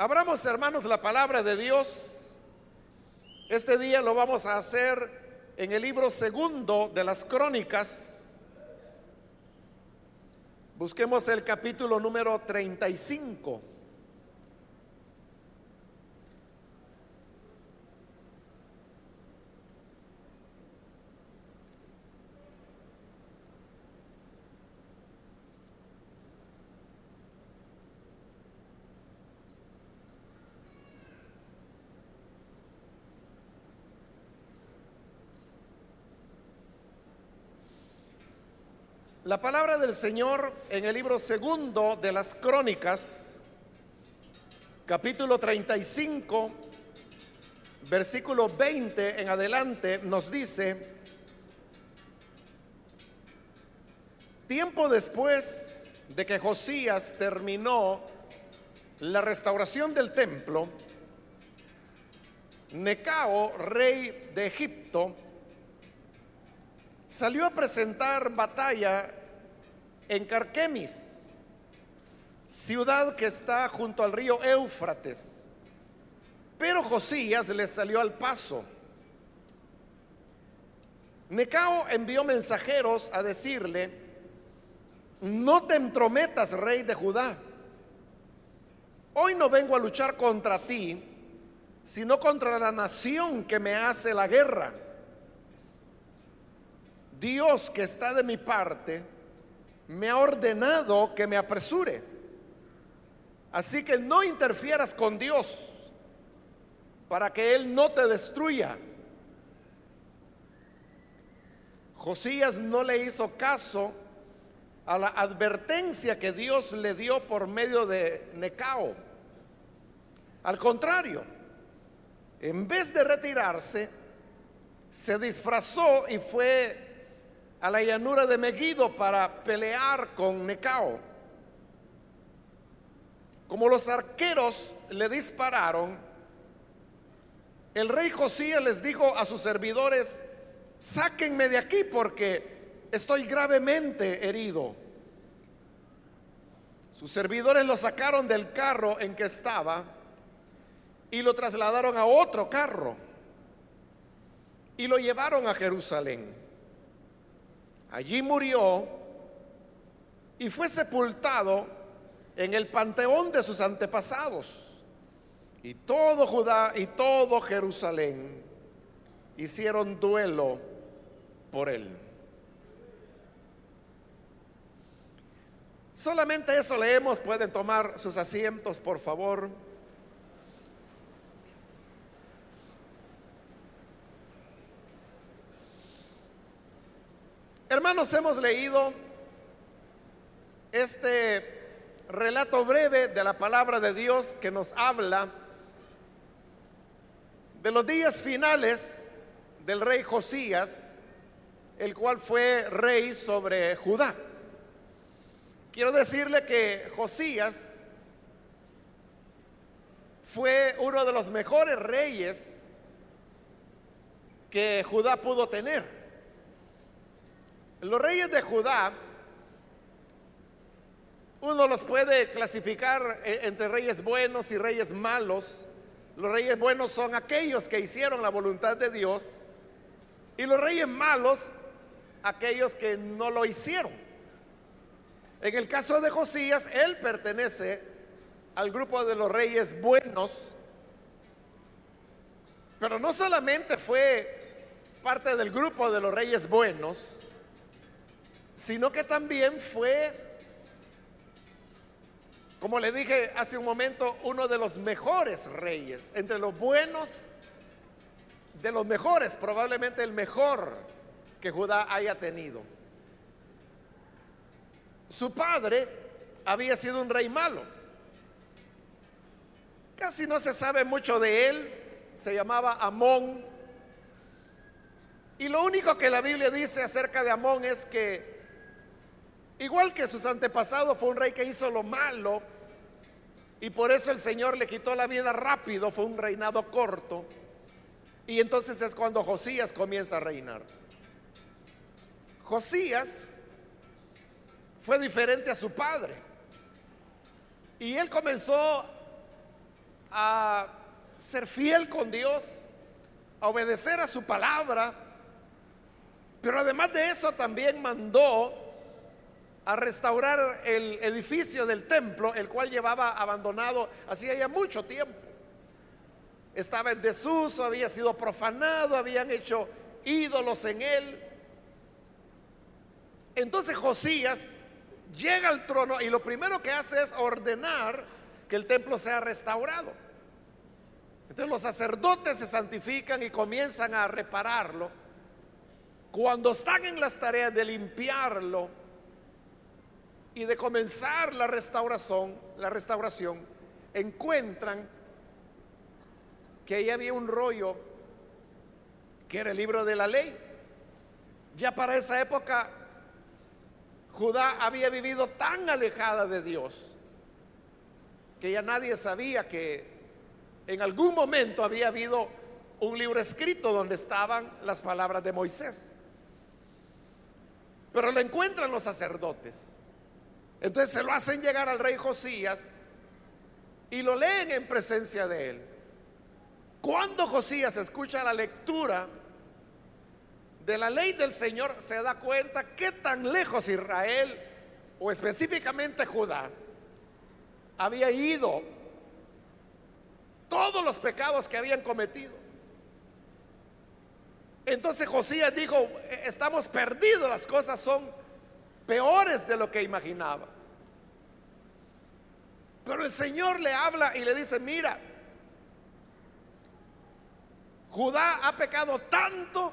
Abramos, hermanos, la palabra de Dios. Este día lo vamos a hacer en el libro segundo de las crónicas. Busquemos el capítulo número 35. La palabra del Señor en el libro segundo de las crónicas, capítulo 35, versículo 20 en adelante, nos dice, tiempo después de que Josías terminó la restauración del templo, Necao, rey de Egipto, salió a presentar batalla en Carquemis, ciudad que está junto al río Éufrates. Pero Josías le salió al paso. Necao envió mensajeros a decirle, no te entrometas, rey de Judá. Hoy no vengo a luchar contra ti, sino contra la nación que me hace la guerra. Dios que está de mi parte, me ha ordenado que me apresure. Así que no interfieras con Dios para que Él no te destruya. Josías no le hizo caso a la advertencia que Dios le dio por medio de Necao. Al contrario, en vez de retirarse, se disfrazó y fue a la llanura de Megiddo para pelear con Necao. Como los arqueros le dispararon, el rey Josías les dijo a sus servidores, sáquenme de aquí porque estoy gravemente herido. Sus servidores lo sacaron del carro en que estaba y lo trasladaron a otro carro y lo llevaron a Jerusalén. Allí murió y fue sepultado en el panteón de sus antepasados. Y todo Judá y todo Jerusalén hicieron duelo por él. Solamente eso leemos. Pueden tomar sus asientos, por favor. Hermanos, hemos leído este relato breve de la palabra de Dios que nos habla de los días finales del rey Josías, el cual fue rey sobre Judá. Quiero decirle que Josías fue uno de los mejores reyes que Judá pudo tener. Los reyes de Judá, uno los puede clasificar e-, entre reyes buenos y reyes malos. Los reyes buenos son aquellos que hicieron la voluntad de Dios y los reyes malos aquellos que no lo hicieron. En el caso de Josías, él pertenece al grupo de los reyes buenos, pero no solamente fue parte del grupo de los reyes buenos, sino que también fue, como le dije hace un momento, uno de los mejores reyes, entre los buenos, de los mejores, probablemente el mejor que Judá haya tenido. Su padre había sido un rey malo. Casi no se sabe mucho de él. Se llamaba Amón. Y lo único que la Biblia dice acerca de Amón es que Igual que sus antepasados, fue un rey que hizo lo malo y por eso el Señor le quitó la vida rápido, fue un reinado corto. Y entonces es cuando Josías comienza a reinar. Josías fue diferente a su padre. Y él comenzó a ser fiel con Dios, a obedecer a su palabra, pero además de eso también mandó a restaurar el edificio del templo, el cual llevaba abandonado hacía ya mucho tiempo. Estaba en desuso, había sido profanado, habían hecho ídolos en él. Entonces Josías llega al trono y lo primero que hace es ordenar que el templo sea restaurado. Entonces los sacerdotes se santifican y comienzan a repararlo. Cuando están en las tareas de limpiarlo y de comenzar la restauración, la restauración, encuentran que ahí había un rollo que era el libro de la ley. Ya para esa época Judá había vivido tan alejada de Dios que ya nadie sabía que en algún momento había habido un libro escrito donde estaban las palabras de Moisés. Pero lo encuentran los sacerdotes. Entonces se lo hacen llegar al rey Josías y lo leen en presencia de él. Cuando Josías escucha la lectura de la ley del Señor, se da cuenta que tan lejos Israel, o específicamente Judá, había ido todos los pecados que habían cometido. Entonces Josías dijo, e-, estamos perdidos, las cosas son peores de lo que imaginaba. Pero el Señor le habla y le dice, mira, Judá ha pecado tanto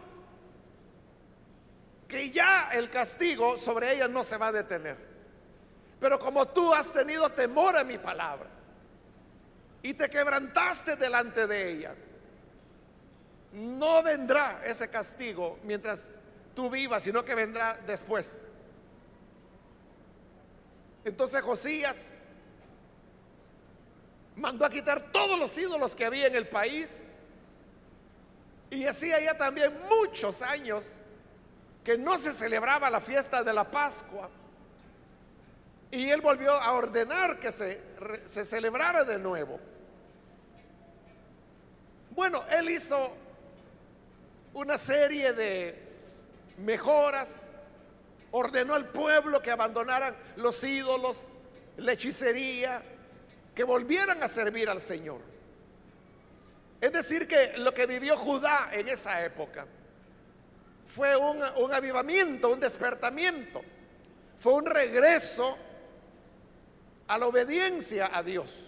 que ya el castigo sobre ella no se va a detener. Pero como tú has tenido temor a mi palabra y te quebrantaste delante de ella, no vendrá ese castigo mientras tú vivas, sino que vendrá después. Entonces Josías mandó a quitar todos los ídolos que había en el país y hacía ya también muchos años que no se celebraba la fiesta de la Pascua. Y él volvió a ordenar que se, se celebrara de nuevo. Bueno, él hizo una serie de mejoras, ordenó al pueblo que abandonaran los ídolos, la hechicería, que volvieran a servir al Señor. Es decir, que lo que vivió Judá en esa época fue un, avivamiento, un despertamiento, fue un regreso a la obediencia a Dios.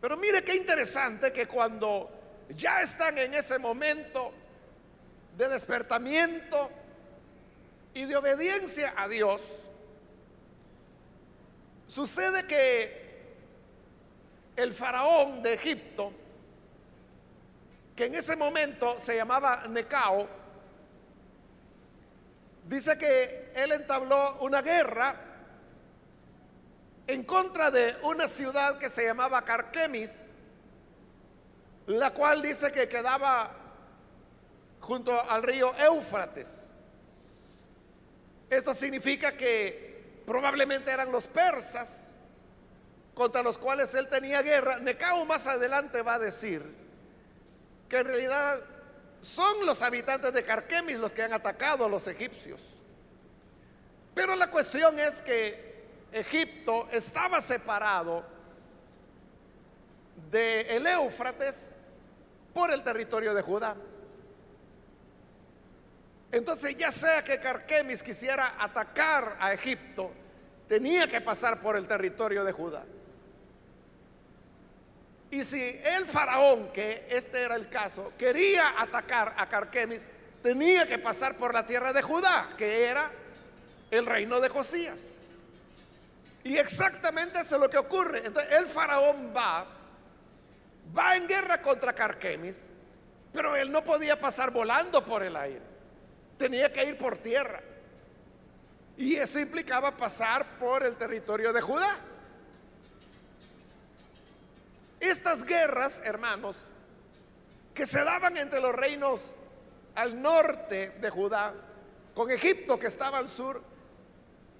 Pero mire qué interesante que cuando ya están en ese momento de despertamiento y de obediencia a Dios, sucede que el faraón de Egipto, que en ese momento se llamaba Necao, dice que él entabló una guerra en contra de una ciudad que se llamaba Carquemis, la cual dice que quedaba junto al río Éufrates. Esto significa que probablemente eran los persas contra los cuales él tenía guerra, Necao más adelante va a decir que en realidad son los habitantes de Carquemis los que han atacado a los egipcios. Pero la cuestión es que Egipto estaba separado de el Éufrates por el territorio de Judá. Entonces, ya sea que Carquemis quisiera atacar a Egipto, tenía que pasar por el territorio de Judá. Y si el faraón, que este era el caso, quería atacar a Carquemis, tenía que pasar por la tierra de Judá, que era el reino de Josías. Y exactamente eso es lo que ocurre. Entonces el faraón va, va en guerra contra Carquemis, pero él no podía pasar volando por el aire. Tenía que ir por tierra. Y eso implicaba pasar por el territorio de Judá. Estas guerras, hermanos, que se daban entre los reinos al norte de Judá, con Egipto que estaba al sur,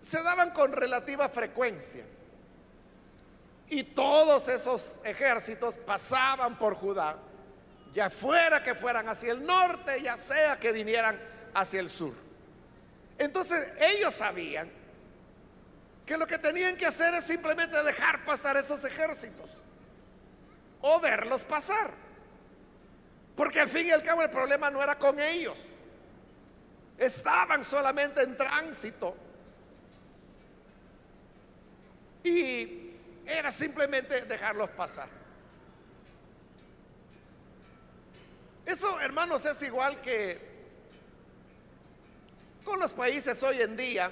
se daban con relativa frecuencia. Y todos esos ejércitos pasaban por Judá, ya fuera que fueran hacia el norte, ya sea que vinieran hacia el sur. Entonces ellos sabían que lo que tenían que hacer es simplemente dejar pasar esos ejércitos o verlos pasar. Porque al fin y al cabo el problema no era con ellos. Estaban solamente en tránsito. Y era simplemente dejarlos pasar. Eso, hermanos, es igual que con los países hoy en día.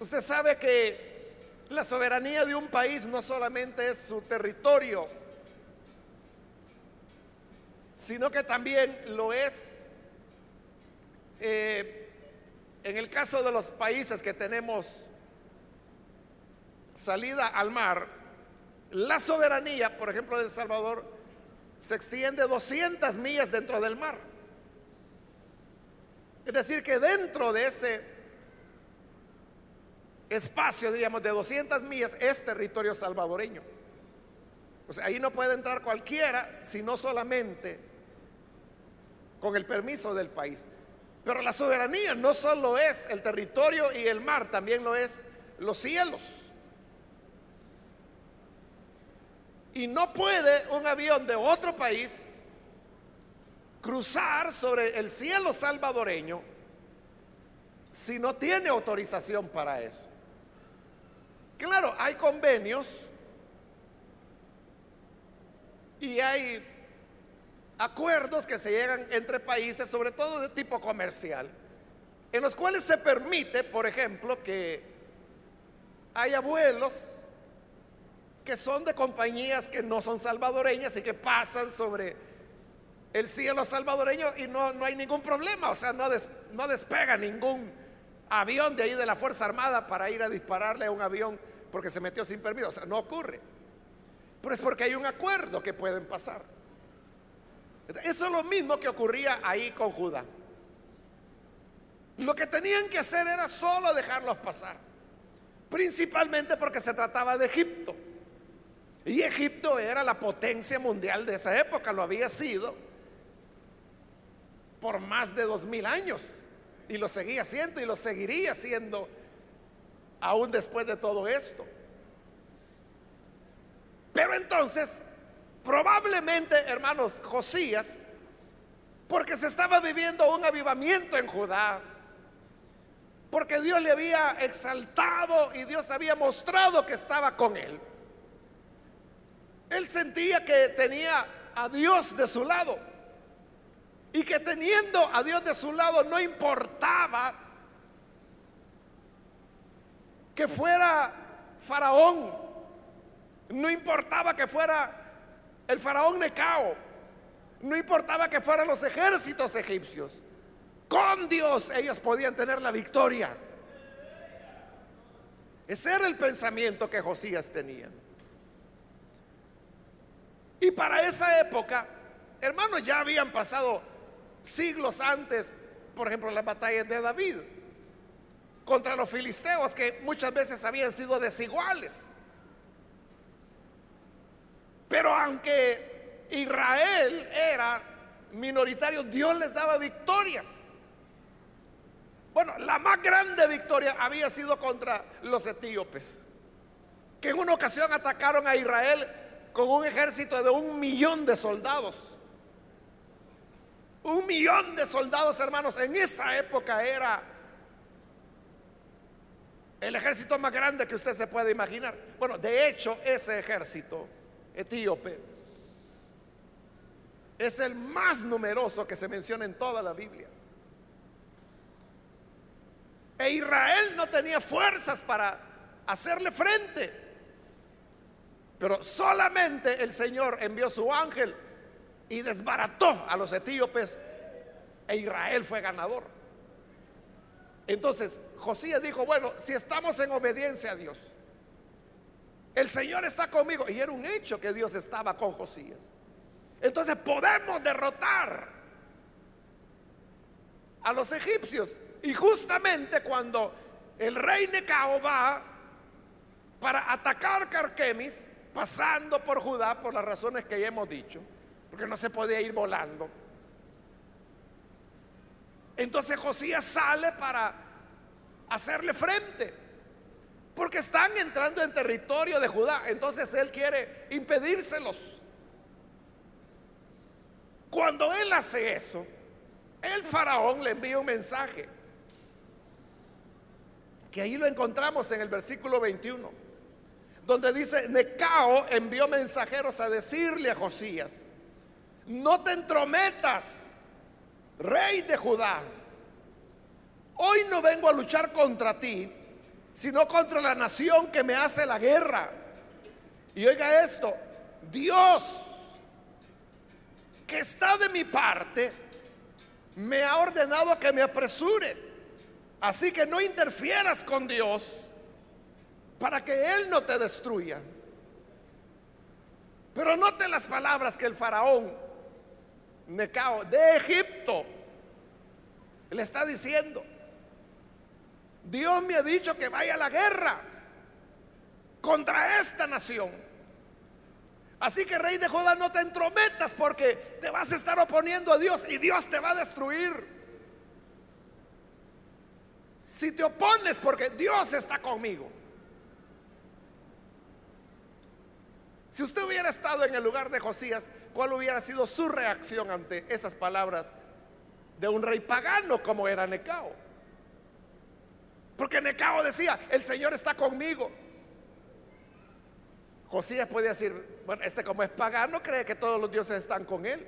Usted sabe que la soberanía de un país no solamente es su territorio, sino que también lo es eh, en el caso de los países que tenemos salida al mar, la soberanía, por ejemplo, de El Salvador, se extiende 200 millas dentro del mar. Es decir, que dentro de ese espacio, diríamos, de 200 millas es territorio salvadoreño. O sea, ahí no puede entrar cualquiera, sino solamente con el permiso del país. Pero la soberanía no solo es el territorio y el mar, también lo es los cielos. Y no puede un avión de otro país cruzar sobre el cielo salvadoreño si no tiene autorización para eso. Claro, hay convenios y hay acuerdos que se llegan entre países, sobre todo de tipo comercial, en los cuales se permite, por ejemplo, que haya vuelos que son de compañías que no son salvadoreñas y que pasan sobre el cielo salvadoreño y no, no hay ningún problema, o sea, no, no despega ningún avión de ahí de la Fuerza Armada para ir a dispararle a un avión porque se metió sin permiso, o sea, no ocurre. Pero es porque hay un acuerdo que pueden pasar. Eso es lo mismo que ocurría ahí con Judá. Lo que tenían que hacer era solo dejarlos pasar, principalmente porque se trataba de Egipto. Y Egipto era la potencia mundial de esa época, lo había sido por más de dos mil años. Y lo seguía siendo y lo seguiría siendo aún después de todo esto. Pero entonces, probablemente, hermanos, Josías, porque se estaba viviendo un avivamiento en Judá, porque Dios le había exaltado y Dios había mostrado que estaba con él. Él sentía que tenía a Dios de su lado. Y que teniendo a Dios de su lado no importaba que fuera faraón. No importaba que fuera el faraón Necao. No importaba que fueran los ejércitos egipcios. Con Dios ellos podían tener la victoria. Ese era el pensamiento que Josías tenía. Y para esa época, hermanos, ya habían pasado siglos antes, por ejemplo, las batallas de David contra los filisteos, que muchas veces habían sido desiguales. Pero aunque Israel era minoritario, Dios les daba victorias. Bueno, la más grande victoria había sido contra los etíopes, que en una ocasión atacaron a Israel con un ejército de un millón de soldados. Un millón de soldados, hermanos, en esa época era el ejército más grande que usted se puede imaginar. Bueno, de hecho, ese ejército etíope es el más numeroso que se menciona en toda la Biblia. E Israel no tenía fuerzas para hacerle frente. Pero solamente el Señor envió su ángel y desbarató a los etíopes e Israel fue ganador. Entonces Josías dijo, bueno, si estamos en obediencia a Dios, el Señor está conmigo. Y era un hecho que Dios estaba con Josías. Entonces podemos derrotar a los egipcios. Y justamente cuando el rey Necao va para atacar Carquemis, pasando por Judá por las razones que ya hemos dicho, porque no se podía ir volando. Entonces Josías sale para hacerle frente, porque están entrando en territorio de Judá, entonces él quiere impedírselos. Cuando él hace eso, el faraón le envía un mensaje, que ahí lo encontramos en el versículo 21, donde dice, Necao envió mensajeros a decirle a Josías, no te entrometas, rey de Judá, hoy no vengo a luchar contra ti, sino contra la nación que me hace la guerra. Y oiga esto, Dios que está de mi parte, me ha ordenado que me apresure. Así que no interfieras con Dios para que Él no te destruya. Pero note las palabras que el faraón Necao de Egipto le está diciendo. Dios me ha dicho que vaya a la guerra contra esta nación. Así que rey de Judá, no te entrometas porque te vas a estar oponiendo a Dios y Dios te va a destruir. Si te opones porque Dios está conmigo. Si usted hubiera estado en el lugar de Josías, ¿cuál hubiera sido su reacción ante esas palabras de un rey pagano como era Necao? Porque Necao decía, el Señor está conmigo. Josías puede decir, bueno, este como es pagano cree que todos los dioses están con él.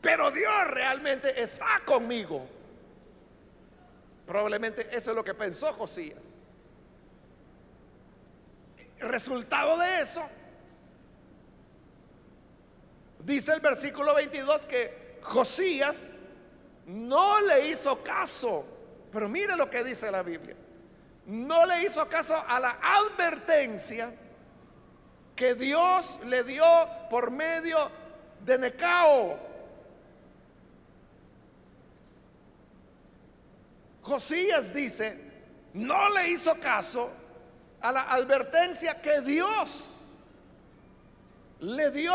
Pero Dios realmente está conmigo. Probablemente eso es lo que pensó Josías. Resultado de eso, dice el versículo 22 que Josías no le hizo caso. Pero mire lo que dice la Biblia. No le hizo caso a la advertencia que Dios le dio por medio de Necao. Josías dice, no le hizo caso a la advertencia que Dios le dio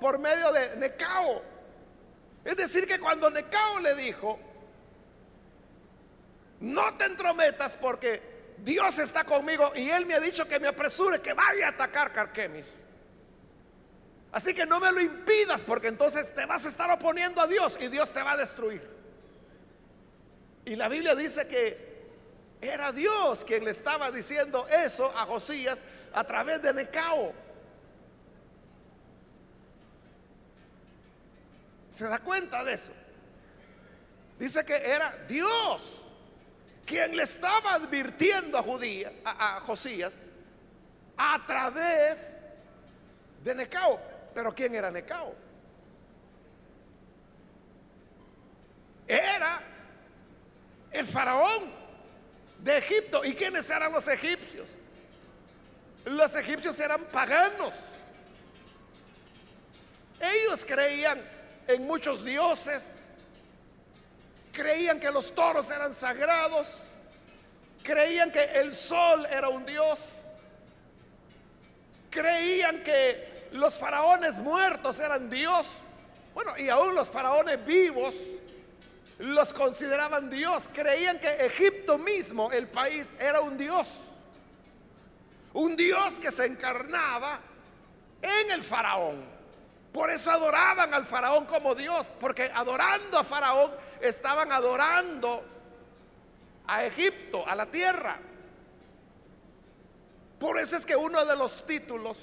por medio de Necao. Es decir, que cuando Necao le dijo, no te entrometas porque Dios está conmigo y Él me ha dicho que me apresure, que vaya a atacar Carquemis. Así que no me lo impidas porque entonces te vas a estar oponiendo a Dios y Dios te va a destruir. Y la Biblia dice que era Dios quien le estaba diciendo eso a Josías a través de Necao. ¿Se da cuenta de eso? Dice que era Dios quien le estaba advirtiendo a, Judía, a, Josías a través de Necao. Pero ¿quién era Necao? Era el faraón de Egipto. ¿Y quiénes eran los egipcios? Los egipcios eran paganos. Ellos creían en muchos dioses, creían que los toros eran sagrados, creían que el sol era un dios, creían que los faraones muertos eran Dios, bueno, y aún los faraones vivos los consideraban Dios, creían que Egipto mismo, el país, era un Dios, un Dios que se encarnaba en el faraón. Por eso adoraban al faraón como Dios, porque adorando a faraón estaban adorando a Egipto, a la tierra. Por eso es que uno de los títulos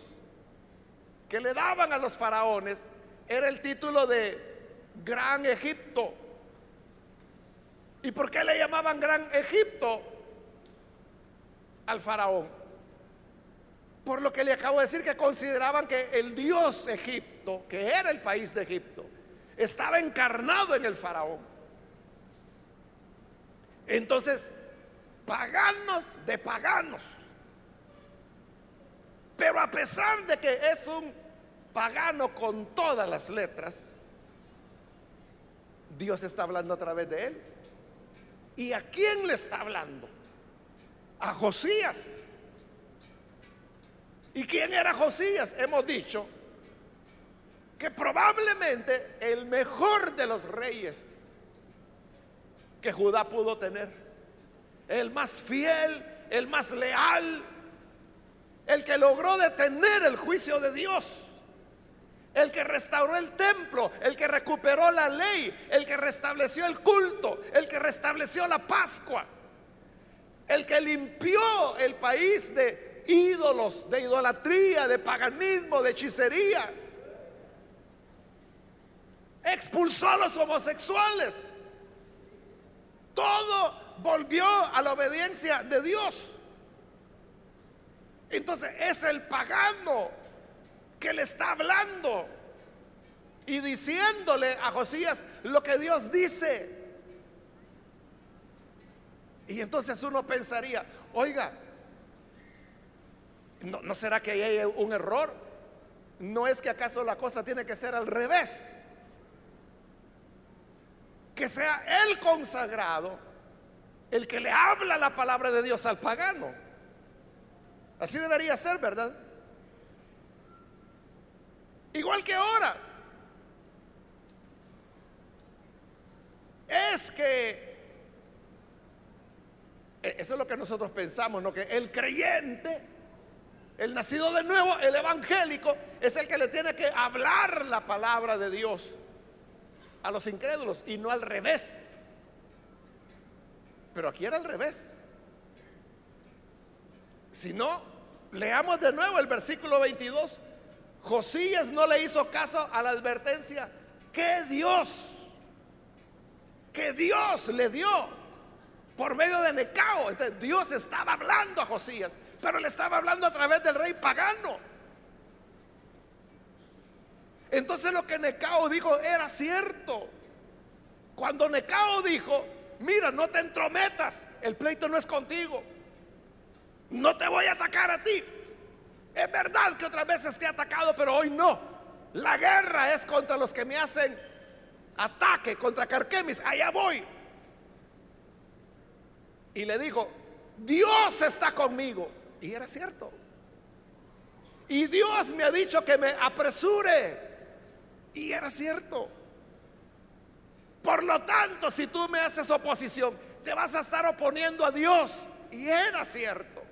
que le daban a los faraones era el título de Gran Egipto. ¿Y por qué le llamaban Gran Egipto al faraón? Por lo que le acabo de decir que consideraban que el dios Egipto, que era el país de Egipto, estaba encarnado en el faraón. Entonces, paganos de paganos. Pero a pesar de que es un pagano con todas las letras, Dios está hablando a través de él. ¿Y a quién le está hablando? A Josías. ¿Y quién era Josías? Hemos dicho que probablemente el mejor de los reyes que Judá pudo tener, el más fiel, el más leal, el que logró detener el juicio de Dios, el que restauró el templo, el que recuperó la ley, el que restableció el culto, el que restableció la Pascua, el que limpió el país de ídolos, de idolatría, de paganismo, de hechicería. Expulsó a los homosexuales. Todo volvió a la obediencia de Dios. Entonces es el pagano que le está hablando y diciéndole a Josías lo que Dios dice. Y entonces uno pensaría, oiga, ¿no, será que hay un error? ¿No es que acaso la cosa tiene que ser al revés? Que sea el consagrado el que le habla la palabra de Dios al pagano. Así debería ser, ¿verdad? Igual que ahora. Es que, e, eso es lo que nosotros pensamos, ¿no? Que el creyente, el nacido de nuevo, el evangélico, es el que le tiene que hablar la palabra de Dios a los incrédulos y no al revés. Pero aquí era al revés. Si no, leamos de nuevo el versículo 22. Josías no le hizo caso a la advertencia que Dios, que Dios le dio por medio de Necao. Entonces, Dios estaba hablando a Josías, pero le estaba hablando a través del rey pagano. Entonces lo que Necao dijo era cierto. Cuando Necao dijo, mira, no te entrometas, el pleito no es contigo, no te voy a atacar a ti. Es verdad que otras veces te he atacado, pero hoy no. La guerra es contra los que me hacen ataque, contra Carquemis, allá voy. Y le dijo, Dios está conmigo. Y era cierto. Y Dios me ha dicho que me apresure. Y era cierto. Por lo tanto, si tú me haces oposición, te vas a estar oponiendo a Dios. Y era cierto.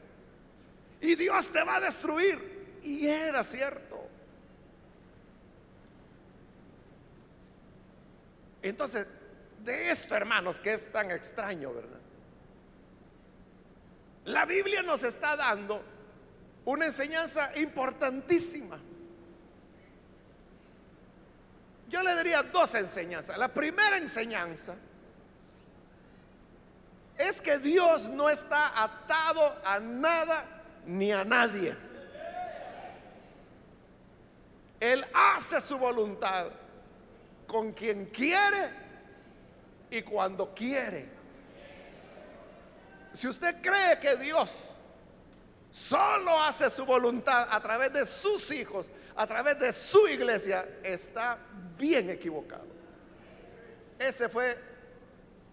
Y Dios te va a destruir. Y era cierto. Entonces, de esto, hermanos, que es tan extraño, ¿verdad? La Biblia nos está dando una enseñanza importantísima. Yo le daría dos enseñanzas. La primera enseñanza es que Dios no está atado a nada ni a nadie. Él hace su voluntad con quien quiere y cuando quiere. Si usted cree que Dios solo hace su voluntad a través de sus hijos, a través de su iglesia, está bien equivocado. Esa fue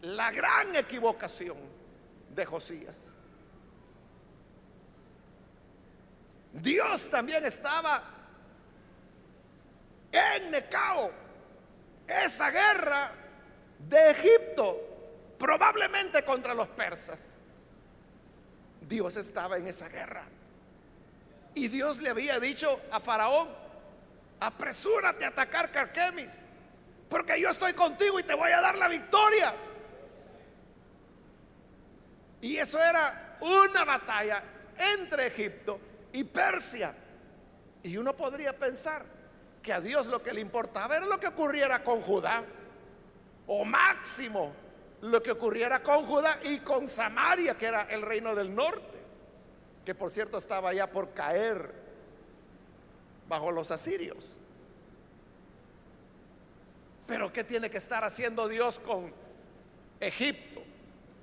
la gran equivocación de Josías. Dios también estaba en Necao, esa guerra de Egipto, probablemente contra los persas. Dios estaba en esa guerra. Y Dios le había dicho a Faraón, apresúrate a atacar Carquemis, porque yo estoy contigo y te voy a dar la victoria. Y eso era una batalla entre Egipto y Persia. Y uno podría pensar que a Dios lo que le importaba era lo que ocurriera con Judá, o máximo lo que ocurriera con Judá y con Samaria, que era el reino del norte, que por cierto estaba ya por caer bajo los asirios. Pero ¿qué tiene que estar haciendo Dios con Egipto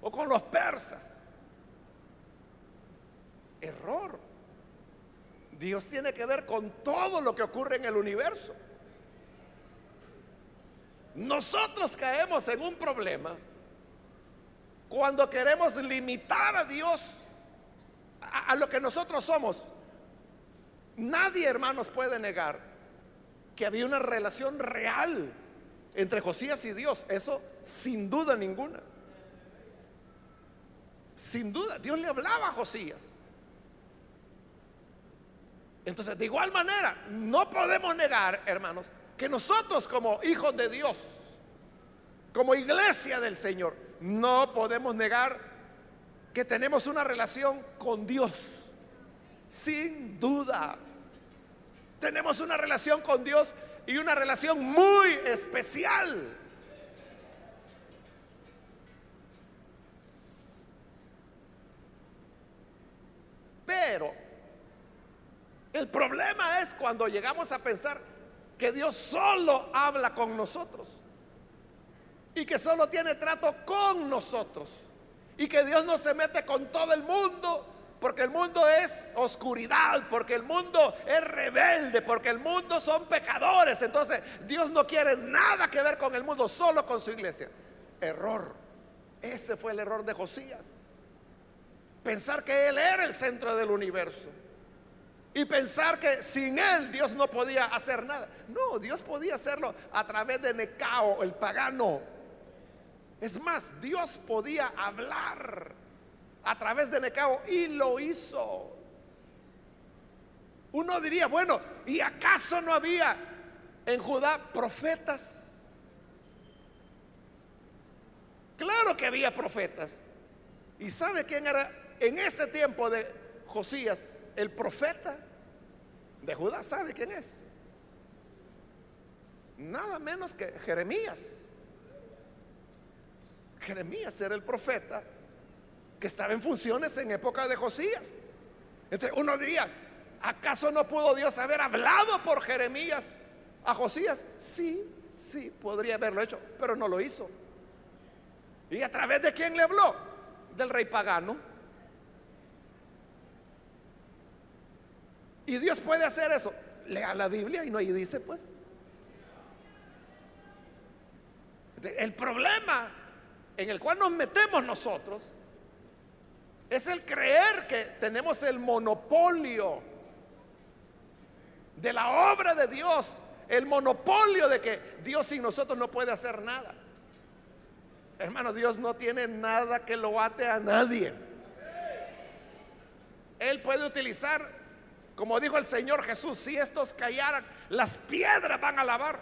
o con los persas? Error. Dios tiene que ver con todo lo que ocurre en el universo. Nosotros caemos en un problema cuando queremos limitar a Dios a, lo que nosotros somos. Nadie, hermanos, puede negar que había una relación real entre Josías y Dios. Eso sin duda ninguna. Sin duda, Dios le hablaba a Josías. Entonces, de igual manera, no podemos negar, hermanos, que nosotros como hijos de Dios, como iglesia del Señor, no podemos negar que tenemos una relación con Dios. Sin duda. Tenemos una relación con Dios y una relación muy especial. Pero el problema es cuando llegamos a pensar que Dios solo habla con nosotros y que solo tiene trato con nosotros y que Dios no se mete con todo el mundo porque el mundo es oscuridad, porque el mundo es rebelde, porque el mundo son pecadores. Entonces Dios no quiere nada que ver con el mundo, solo con su iglesia. Error. Ese fue el error de Josías. Pensar que Él era el centro del universo y pensar que sin él Dios no podía hacer nada. No, Dios podía hacerlo a través de Necao, el pagano. Es más, Dios podía hablar a través de Necao y lo hizo. Uno diría, bueno, ¿y acaso no había en Judá profetas? Claro que había profetas. ¿Y sabe quién era en ese tiempo de Josías el profeta? de Judá, ¿sabe quién es? Nada menos que Jeremías. Jeremías era el profeta que estaba en funciones en época de Josías. Entonces uno diría, ¿acaso no pudo Dios haber hablado por Jeremías a Josías? Sí, sí, podría haberlo hecho, pero no lo hizo. ¿Y a través de quién le habló? Del rey pagano. Y Dios puede hacer eso. Lea la Biblia y no ahí dice, pues. El problema en el cual nos metemos nosotros es el creer que tenemos el monopolio de la obra de Dios, el monopolio de que Dios sin nosotros no puede hacer nada. Hermano, Dios no tiene nada que lo ate a nadie. Él puede utilizar como dijo el Señor Jesús, si estos callaran, las piedras van a lavar.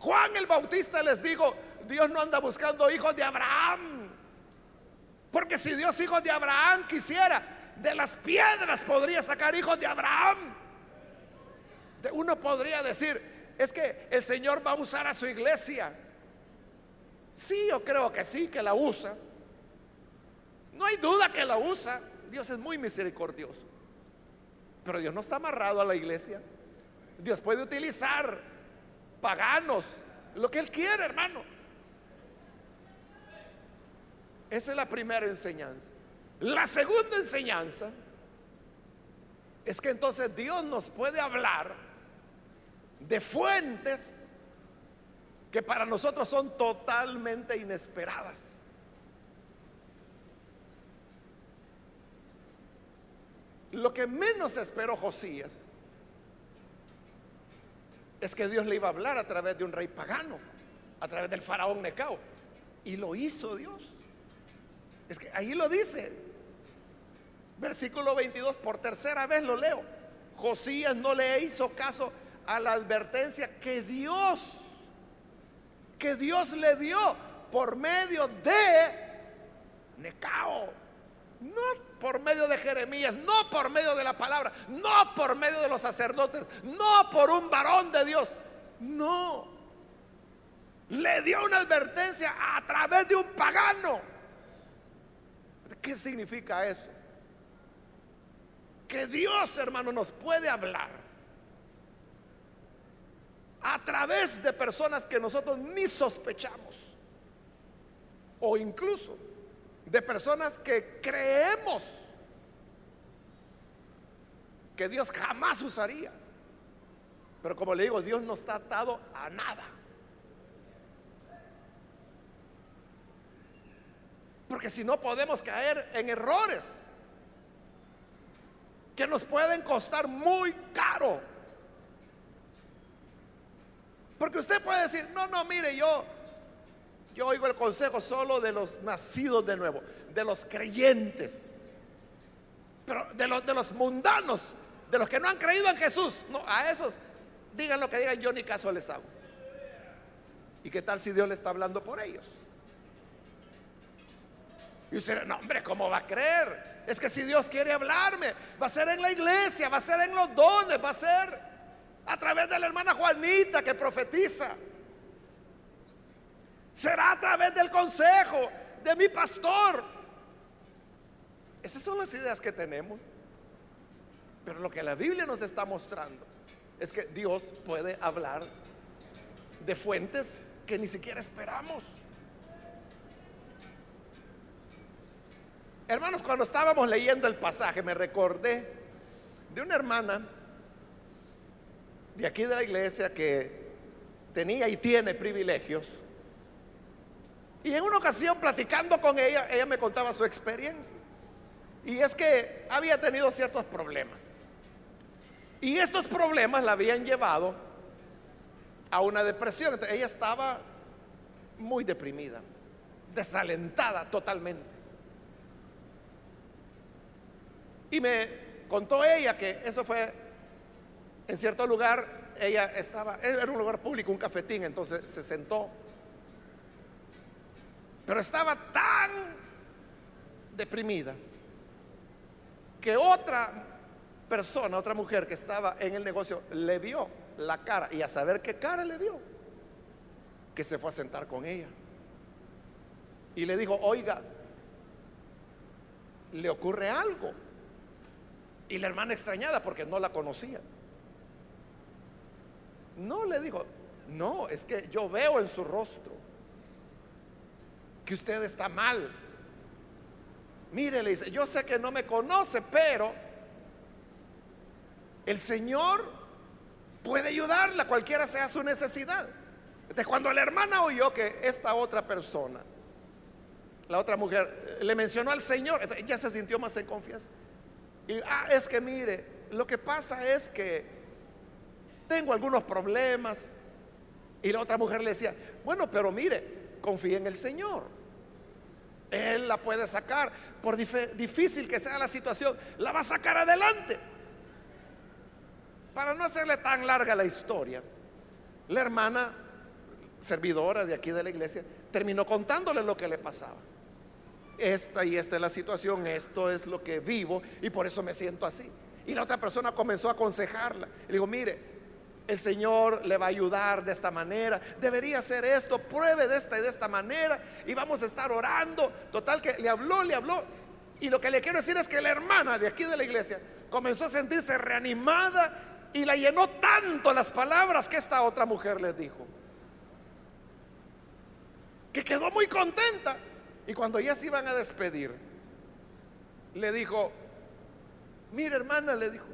Juan el Bautista les dijo, Dios no anda buscando hijos de Abraham. Porque si Dios hijos de Abraham quisiera, de las piedras podría sacar hijos de Abraham. Uno podría decir, es que el Señor va a usar a su iglesia. Sí, yo creo que sí, que la usa. No hay duda que la usa. Dios es muy misericordioso. Pero Dios no está amarrado a la iglesia. Dios puede utilizar paganos, lo que Él quiere, hermano. Esa es la primera enseñanza. La segunda enseñanza es que entonces Dios nos puede hablar de fuentes que para nosotros son totalmente inesperadas. Lo que menos esperó Josías es que Dios le iba a hablar a través de un rey pagano, a través del faraón Necao. Y lo hizo Dios. Es que ahí lo dice. Versículo 22, por tercera vez lo leo. Josías no le hizo caso a la advertencia que Dios, que Dios le dio por medio de Necao. No por medio de Jeremías, no por medio de la palabra, no por medio de los sacerdotes, no por un varón de Dios. No. Le dio una advertencia a través de un pagano. ¿Qué significa eso? Que Dios, hermano, nos puede hablar a través de personas que nosotros ni sospechamos. O incluso de personas que creemos que Dios jamás usaría. Pero como le digo, Dios no está atado a nada. Porque si no podemos caer en errores. que nos pueden costar muy caro. Porque usted puede decir, no, no, mire, yo, yo oigo el consejo solo de los nacidos de nuevo, de los creyentes, pero de los, de los mundanos, de los que no han creído en Jesús. No, a esos, digan lo que digan, yo ni caso les hago. ¿Y qué tal si Dios le está hablando por ellos? Y usted, no, hombre, ¿cómo va a creer? Es que si Dios quiere hablarme, va a ser en la iglesia, va a ser en los dones, va a ser a través de la hermana Juanita que profetiza. Será a través del consejo de mi pastor. Esas son las ideas que tenemos. Pero lo que la Biblia nos está mostrando es que Dios puede hablar de fuentes que ni siquiera esperamos. Hermanos, cuando estábamos leyendo el pasaje me recordé de una hermana de aquí de la iglesia que tenía y tiene privilegios. Y en una ocasión platicando con ella, ella me contaba su experiencia. Y es que había tenido ciertos problemas. Y estos problemas la habían llevado a una depresión. ella estaba muy deprimida, desalentada totalmente. Y me contó ella que eso fue en cierto lugar, ella estaba, era un lugar público, un cafetín, entonces se sentó. Pero estaba tan deprimida que otra persona, otra mujer que estaba en el negocio, le vio la cara y a saber qué cara le vio, que se fue a sentar con ella. Y le dijo, oiga, ¿le ocurre algo? Y la hermana extrañada porque no la conocía. No le dijo, no, es que yo veo en su rostro que usted está mal. Mire, le dice, yo sé que no me conoce, pero el Señor puede ayudarla, cualquiera sea su necesidad. Entonces, cuando la hermana oyó que esta otra persona, la otra mujer, le mencionó al Señor, ella se sintió más en confianza. Y, ah, es que mire, lo que pasa es que tengo algunos problemas. Y la otra mujer le decía, bueno, pero mire, confíe en el Señor. Él la puede sacar, por difícil que sea la situación, la va a sacar adelante. Para no hacerle tan larga la historia, la hermana servidora de aquí de la iglesia terminó contándole lo que le pasaba esta y esta es la situación, esto es lo que vivo y por eso me siento así. Y la otra persona comenzó a aconsejarla. Le digo, mire, el Señor le va a ayudar de esta manera, debería hacer esto, pruebe de esta y de esta manera y vamos a estar orando. Total que le habló, le habló. Y lo que le quiero decir es que la hermana de aquí de la iglesia comenzó a sentirse reanimada y la llenó tanto las palabras que esta otra mujer le dijo. Que quedó muy contenta. Y cuando ya se iban a despedir, le dijo, mire hermana, le dijo,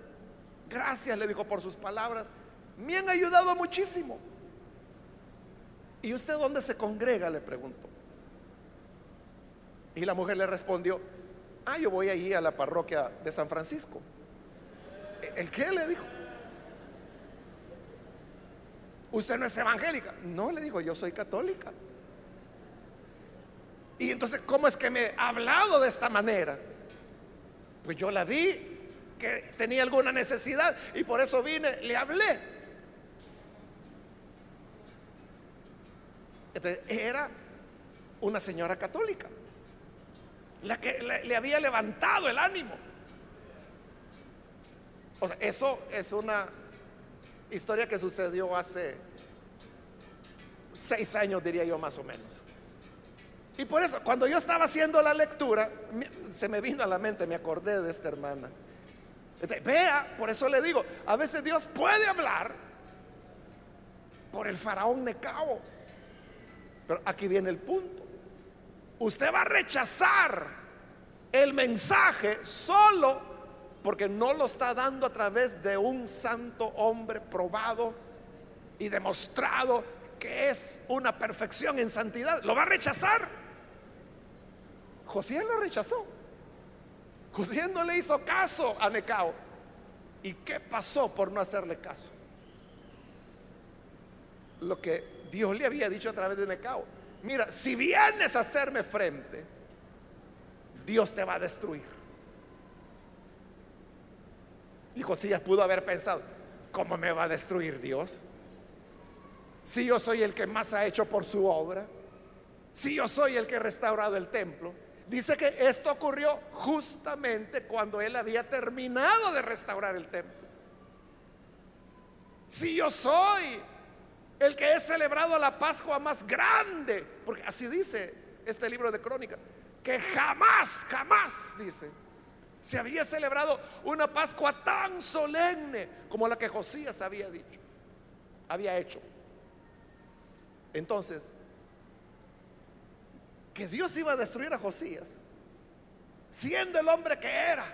gracias, le dijo por sus palabras, me han ayudado muchísimo. ¿Y usted dónde se congrega? Le preguntó. Y la mujer le respondió, ah, yo voy allí a la parroquia de San Francisco. ¿El qué? Le dijo. ¿Usted no es evangélica? No, le dijo, yo soy católica. Y entonces, ¿cómo es que me ha hablado de esta manera? Pues yo la vi que tenía alguna necesidad y por eso vine, le hablé. Era una señora católica, la que le había levantado el ánimo. O sea, eso es una historia que sucedió hace seis años, diría yo más o menos. Y por eso, cuando yo estaba haciendo la lectura, se me vino a la mente, me acordé de esta hermana. vea, por eso le digo, a veces Dios puede hablar por el faraón Necao. Pero aquí viene el punto. Usted va a rechazar el mensaje solo porque no lo está dando a través de un santo hombre probado y demostrado que es una perfección en santidad. Lo va a rechazar. José lo rechazó. José no le hizo caso a Necao. ¿Y qué pasó por no hacerle caso? Lo que Dios le había dicho a través de Necao. Mira, si vienes a hacerme frente, Dios te va a destruir. Y Josías pudo haber pensado, ¿cómo me va a destruir Dios? Si yo soy el que más ha hecho por su obra, si yo soy el que ha restaurado el templo. Dice que esto ocurrió justamente cuando él había terminado de restaurar el templo. Si yo soy el que he celebrado la Pascua más grande, porque así dice este libro de crónica, que jamás, jamás, dice, se había celebrado una Pascua tan solemne como la que Josías había dicho, había hecho. Entonces, que Dios iba a destruir a Josías, siendo el hombre que era,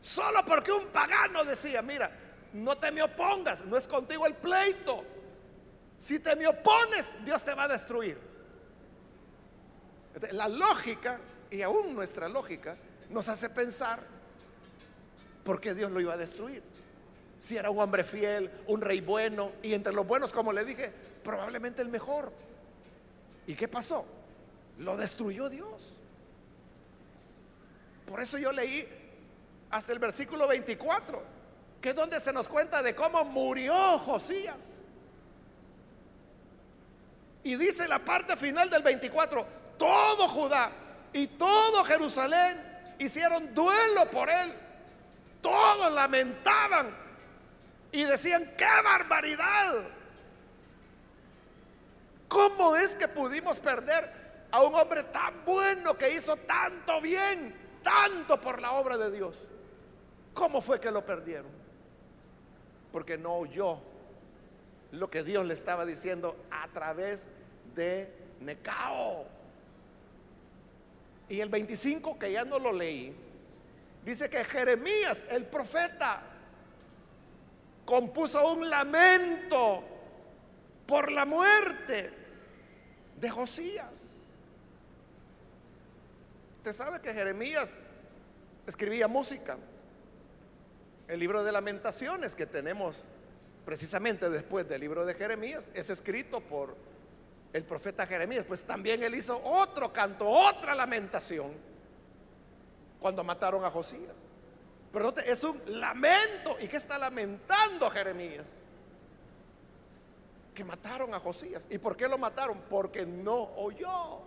solo porque un pagano decía, mira, no te me opongas, no es contigo el pleito. Si te me opones, Dios te va a destruir. La lógica y aún nuestra lógica nos hace pensar por qué Dios lo iba a destruir. Si era un hombre fiel, un rey bueno, y entre los buenos, como le dije, probablemente el mejor. ¿Y qué pasó? Lo destruyó Dios. Por eso yo leí hasta el versículo 24, que es donde se nos cuenta de cómo murió Josías. Y dice la parte final del 24, todo Judá y todo Jerusalén hicieron duelo por él. Todos lamentaban y decían, ¡qué barbaridad! ¿Cómo es que pudimos perder a un hombre tan bueno que hizo tanto bien, tanto por la obra de Dios? ¿Cómo fue que lo perdieron? Porque no oyó lo que Dios le estaba diciendo a través de Necao. Y el 25, que ya no lo leí, dice que Jeremías, el profeta, compuso un lamento por la muerte de Josías. Usted sabe que Jeremías escribía música. El libro de lamentaciones que tenemos precisamente después del libro de Jeremías es escrito por el profeta Jeremías, pues también él hizo otro canto, otra lamentación cuando mataron a Josías. Pero es un lamento. ¿Y qué está lamentando Jeremías? Que mataron a Josías. ¿Y por qué lo mataron? Porque no oyó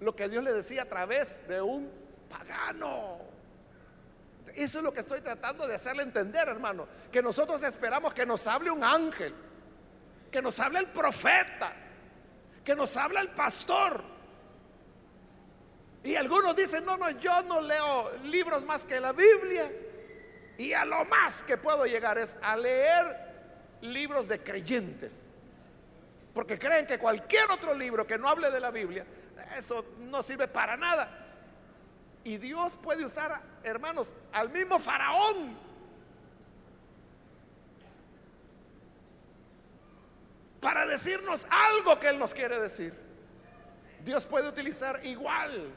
lo que Dios le decía a través de un pagano. Eso es lo que estoy tratando de hacerle entender, hermano. Que nosotros esperamos que nos hable un ángel, que nos hable el profeta, que nos habla el pastor. Y algunos dicen, no, no, yo no leo libros más que la Biblia. Y a lo más que puedo llegar es a leer libros de creyentes. Porque creen que cualquier otro libro que no hable de la Biblia, eso no sirve para nada. Y Dios puede usar, hermanos, al mismo faraón para decirnos algo que Él nos quiere decir. Dios puede utilizar igual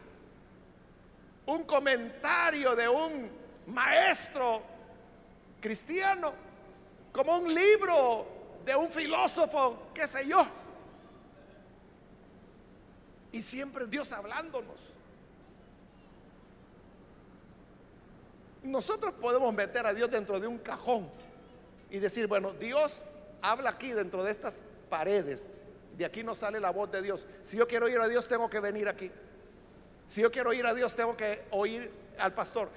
un comentario de un maestro cristiano como un libro de un filósofo, qué sé yo. Y siempre Dios hablándonos. Nosotros podemos meter a Dios dentro de un cajón y decir, bueno, Dios habla aquí dentro de estas paredes. De aquí no sale la voz de Dios. Si yo quiero oír a Dios, tengo que venir aquí. Si yo quiero oír a Dios, tengo que oír al pastor.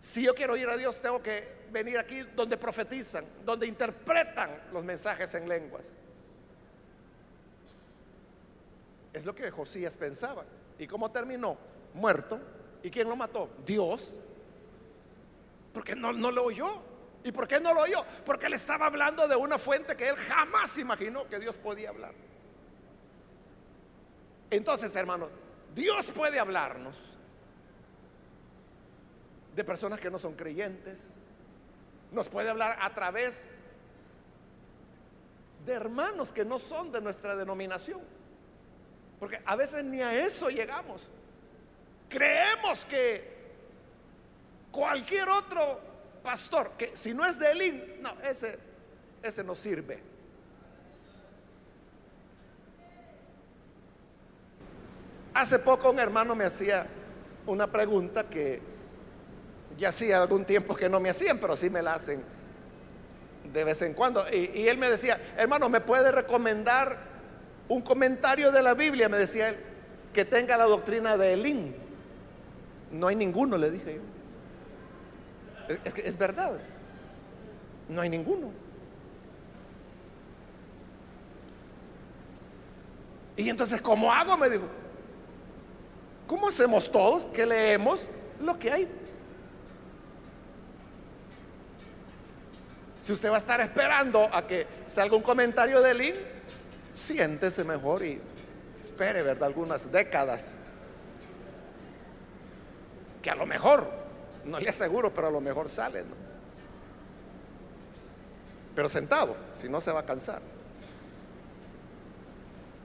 Si yo quiero oír a Dios, tengo que venir aquí donde profetizan, donde interpretan los mensajes en lenguas. Es lo que Josías pensaba. ¿Y cómo terminó? Muerto. ¿Y quién lo mató? Dios. Porque no, no lo oyó. ¿Y por qué no lo oyó? Porque él estaba hablando de una fuente que él jamás imaginó que Dios podía hablar. Entonces, hermanos, Dios puede hablarnos de personas que no son creyentes. Nos puede hablar a través de hermanos que no son de nuestra denominación. Porque a veces ni a eso llegamos. Creemos que cualquier otro pastor, que si no es de Elín, no, ese, ese no sirve. Hace poco un hermano me hacía una pregunta que ya hacía algún tiempo que no me hacían, pero sí me la hacen de vez en cuando. Y, él me decía, hermano, ¿me puede recomendar un comentario de la Biblia? Me decía él, que tenga la doctrina de Elín. No hay ninguno, le dije yo. Es que es verdad. No hay ninguno. Y entonces, ¿cómo hago? Me dijo. ¿Cómo hacemos todos que leemos lo que hay? Si usted va a estar esperando a que salga un comentario de Lin, siéntese mejor y espere, ¿verdad? Algunas décadas. Que a lo mejor, no le aseguro, pero a lo mejor sale, ¿no? Pero sentado, si no se va a cansar.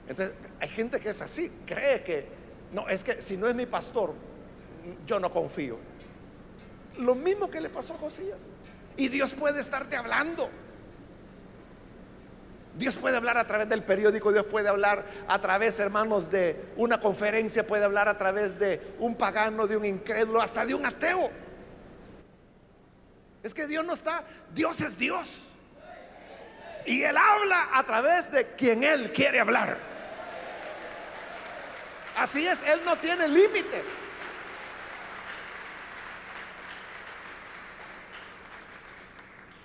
Entonces, hay gente que es así, cree que, no, es que si no es mi pastor, yo no confío. Lo mismo que le pasó a Josías. Y Dios puede estarte hablando. Dios puede hablar a través del periódico, Dios puede hablar a través, hermanos, de una conferencia, puede hablar a través de un pagano, de un incrédulo, hasta de un ateo. Es que Dios no está, Dios es Dios. Y Él habla a través de quien Él quiere hablar. Así es, Él no tiene límites.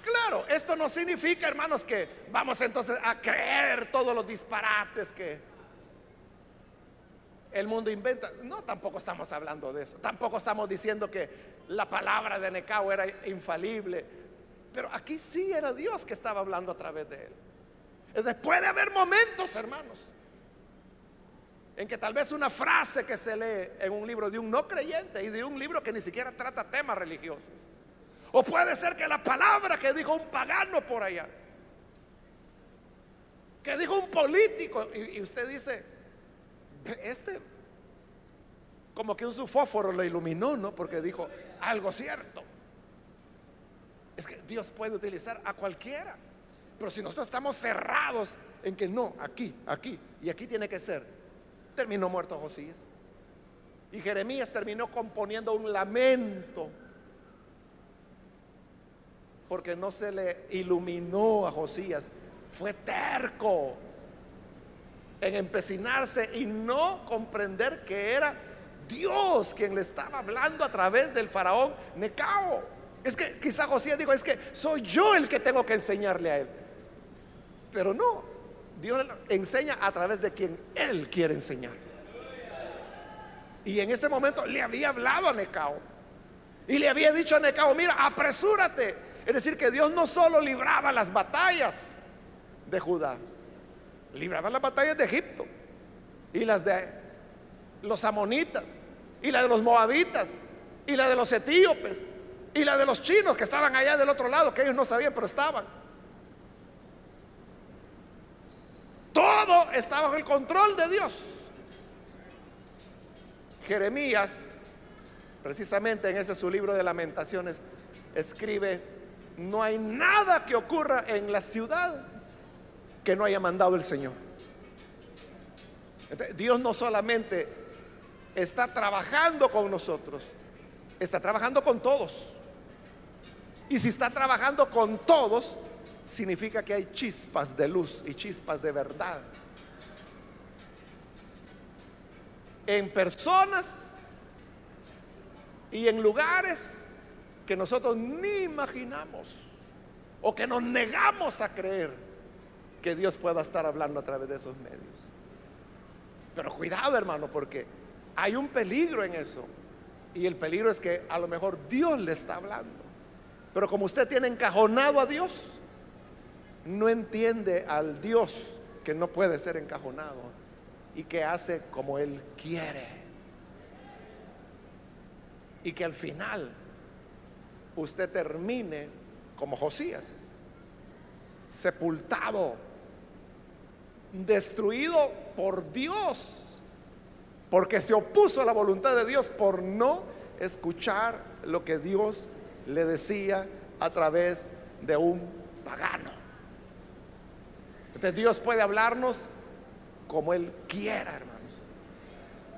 Claro, esto no significa, hermanos, que vamos entonces a creer todos los disparates que el mundo inventa. No, tampoco estamos hablando de eso. Tampoco estamos diciendo que la palabra de Necao era infalible. Pero aquí sí era Dios que estaba hablando a través de él. Entonces puede haber momentos, hermanos, en que tal vez una frase que se lee en un libro de un no creyente y de un libro que ni siquiera trata temas religiosos o puede ser que la palabra que dijo un pagano por allá, que dijo un político, y, usted dice, este, como que un sufóforo lo iluminó, ¿no? Porque dijo algo cierto. Es que Dios puede utilizar a cualquiera. Pero si nosotros estamos cerrados en que no, aquí, aquí, y aquí tiene que ser, terminó muerto Josías. Y Jeremías terminó componiendo un lamento porque no se le iluminó a Josías. Fue terco en empecinarse y no comprender que era Dios quien le estaba hablando a través del faraón Necao. Es que quizá Josías dijo, es que soy yo el que tengo que enseñarle a él. Pero no, Dios enseña a través de quien él quiere enseñar. Y en ese momento le había hablado a Necao. Y le había dicho a Necao, mira, apresúrate, es decir, que Dios no solo libraba las batallas de Judá, libraba las batallas de Egipto y las de los amonitas y la de los moabitas y la de los etíopes y la de los chinos que estaban allá del otro lado, que ellos no sabían, pero estaban. Todo está bajo el control de Dios. Jeremías, precisamente en ese su libro de lamentaciones, escribe no hay nada que ocurra en la ciudad que no haya mandado el Señor. Dios no solamente está trabajando con nosotros, está trabajando con todos. Y si está trabajando con todos, significa que hay chispas de luz y chispas de verdad. En personas y en lugares que nosotros ni imaginamos o que nos negamos a creer que Dios pueda estar hablando a través de esos medios. Pero cuidado hermano, porque hay un peligro en eso. Y el peligro es que a lo mejor Dios le está hablando. Pero como usted tiene encajonado a Dios, no entiende al Dios que no puede ser encajonado y que hace como Él quiere. Y que al final usted termine como Josías, sepultado, destruido por Dios, porque se opuso a la voluntad de Dios por no escuchar lo que Dios le decía a través de un pagano. Entonces Dios puede hablarnos como Él quiera, hermanos.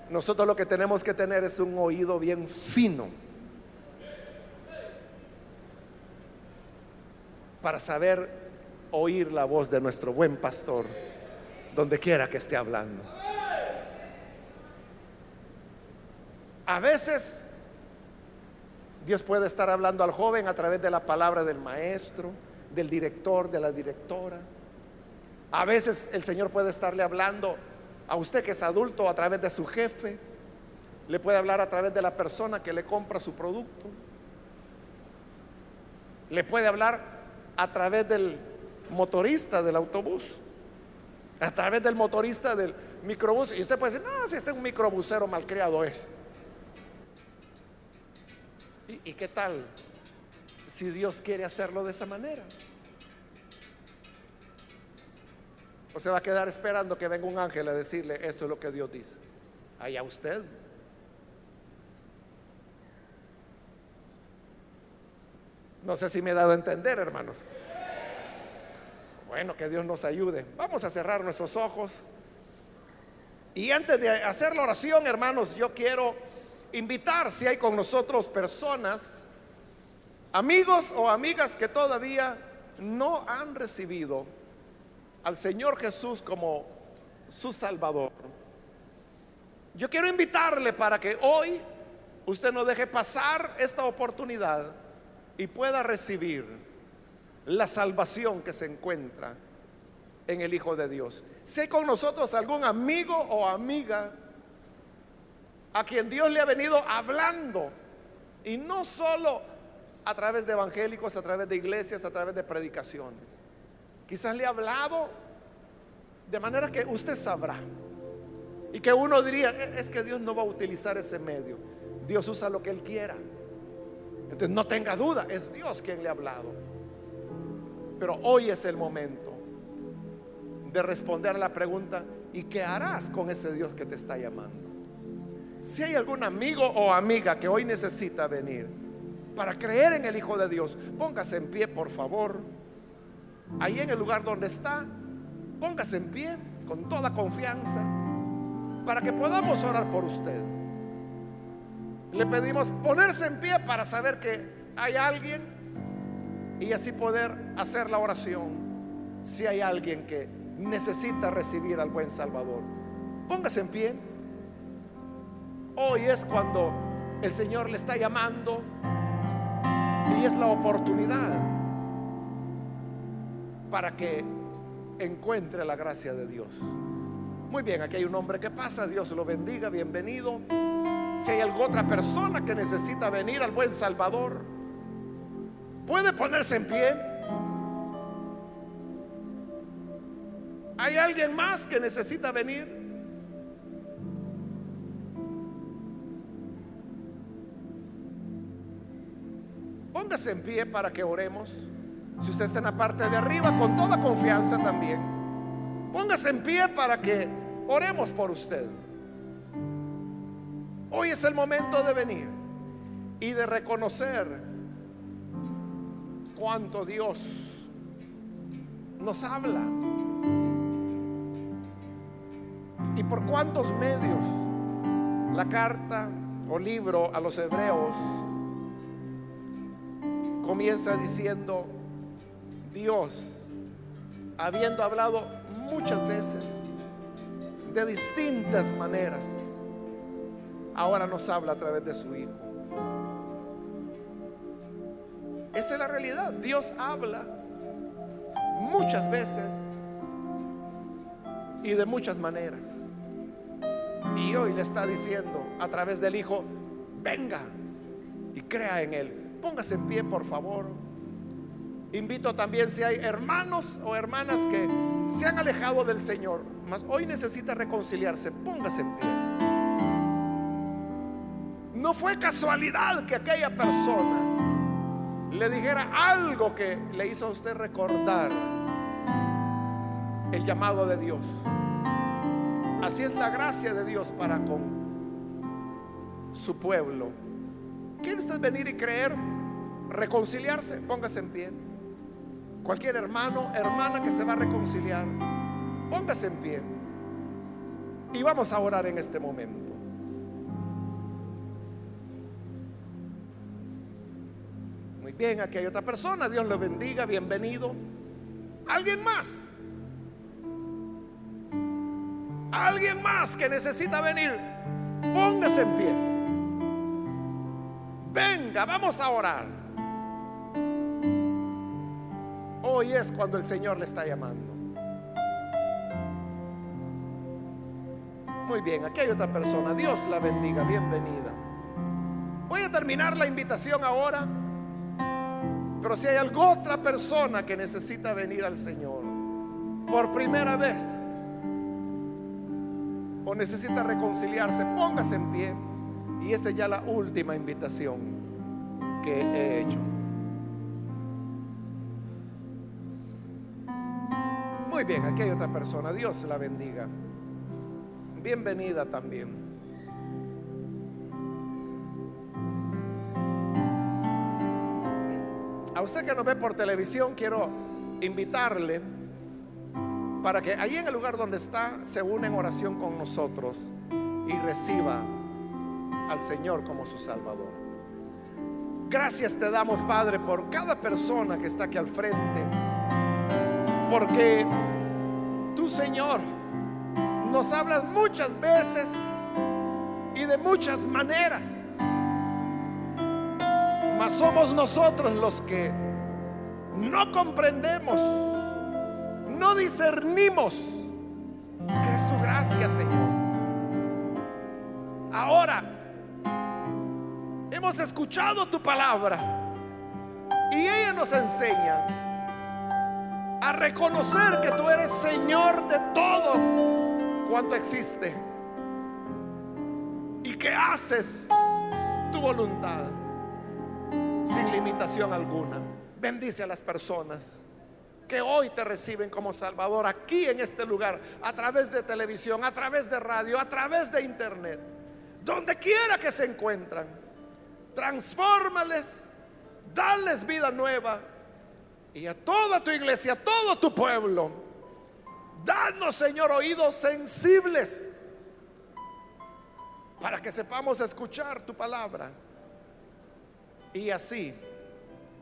Nosotros lo que tenemos que tener es un oído bien fino para saber oír la voz de nuestro buen pastor donde quiera que esté hablando. A veces Dios puede estar hablando al joven a través de la palabra del maestro, del director, de la directora. A veces el Señor puede estarle hablando a usted que es adulto a través de su jefe. Le puede hablar a través de la persona que le compra su producto. Le puede hablar a través del motorista del autobús. A través del motorista del microbús. Y usted puede decir, no, si este es un microbusero malcriado es. ¿Y, qué tal si Dios quiere hacerlo de esa manera? ¿O se va a quedar esperando que venga un ángel a decirle esto es lo que Dios dice? Allá usted. No sé si me he dado a entender, hermanos. Bueno, que Dios nos ayude. Vamos a cerrar nuestros ojos. Y antes de hacer la oración, hermanos, yo quiero invitar si hay con nosotros personas, amigos o amigas que todavía no han recibido al Señor Jesús como su Salvador. Yo quiero invitarle para que hoy usted no deje pasar esta oportunidad y pueda recibir la salvación que se encuentra en el Hijo de Dios. Hay con nosotros algún amigo o amiga a quien Dios le ha venido hablando. Y no solo a través de evangélicos, a través de iglesias, a través de predicaciones. Quizás le ha hablado de manera que usted sabrá. Y que uno diría, e-, es que Dios no va a utilizar ese medio. Dios usa lo que Él quiera. Entonces no tenga duda, es Dios quien le ha hablado. Pero hoy es el momento de responder a la pregunta, ¿y qué harás con ese Dios que te está llamando? Si hay algún amigo o amiga que hoy necesita venir para creer en el Hijo de Dios, póngase en pie, por favor. Ahí en el lugar donde está, póngase en pie con toda confianza para que podamos orar por usted. Le pedimos ponerse en pie para saber que hay alguien y así poder hacer la oración si hay alguien que necesita recibir al buen Salvador. Póngase en pie. Hoy es cuando el Señor le está llamando y es la oportunidad para que encuentre la gracia de Dios. Muy bien, aquí hay un hombre que pasa, Dios lo bendiga, bienvenido. Si hay alguna otra persona que necesita venir al buen Salvador, puede ponerse en pie. ¿Hay alguien más que necesita venir? Póngase en pie para que oremos. Si usted está en la parte de arriba, con toda confianza también. Póngase en pie para que oremos por usted. Hoy es el momento de venir y de reconocer cuánto Dios nos habla y por cuántos medios la carta o libro a los hebreos comienza diciendo, Dios, habiendo hablado muchas veces, de distintas maneras, ahora nos habla a través de su Hijo. Esa es la realidad. Dios habla muchas veces y de muchas maneras. Y hoy le está diciendo a través del Hijo, venga y crea en Él. Póngase en pie, por favor. Invito también si hay hermanos o hermanas que se han alejado del Señor, mas hoy necesita reconciliarse, póngase en pie. No fue casualidad que aquella persona le dijera algo que le hizo a usted recordar el llamado de Dios. Así es la gracia de Dios para con su pueblo ¿Quiere usted venir y creer? Reconciliarse, póngase en pie. Cualquier hermano, hermana que se va a reconciliar, póngase en pie. Y vamos a orar en este momento. Bien, aquí hay otra persona. Dios le bendiga, bienvenido. ¿Alguien más? ¿Alguien más que necesita venir? Póngase en pie. Venga, vamos a orar. Hoy es cuando el Señor le está llamando. Muy bien, aquí hay otra persona. Dios la bendiga, bienvenida. Voy a terminar la invitación ahora. Pero si hay alguna otra persona que necesita venir al Señor por primera vez o necesita reconciliarse, póngase en pie. Y esta es ya la última invitación que he hecho. Muy bien, aquí hay otra persona. Dios la bendiga. Bienvenida también. A usted que nos ve por televisión, quiero invitarle para que allí en el lugar donde está se une en oración con nosotros y reciba al Señor como su Salvador. Gracias te damos, Padre, por cada persona que está aquí al frente, porque tú, Señor, nos hablas muchas veces y de muchas maneras somos nosotros los que no comprendemos, no discernimos que es tu gracia, Señor. Ahora, hemos escuchado tu palabra y ella nos enseña a reconocer que tú eres Señor de todo cuanto existe y que haces tu voluntad sin limitación alguna. Bendice a las personas que hoy te reciben como Salvador aquí en este lugar, a través de televisión, a través de radio, a través de internet, donde quiera que se encuentran. Transfórmales, dales vida nueva y a toda tu iglesia, a todo tu pueblo. Danos, Señor, oídos sensibles para que sepamos escuchar tu palabra y así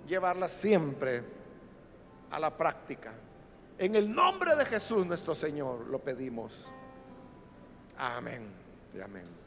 llevarla siempre a la práctica. En el nombre de Jesús nuestro Señor lo pedimos. Amén y amén.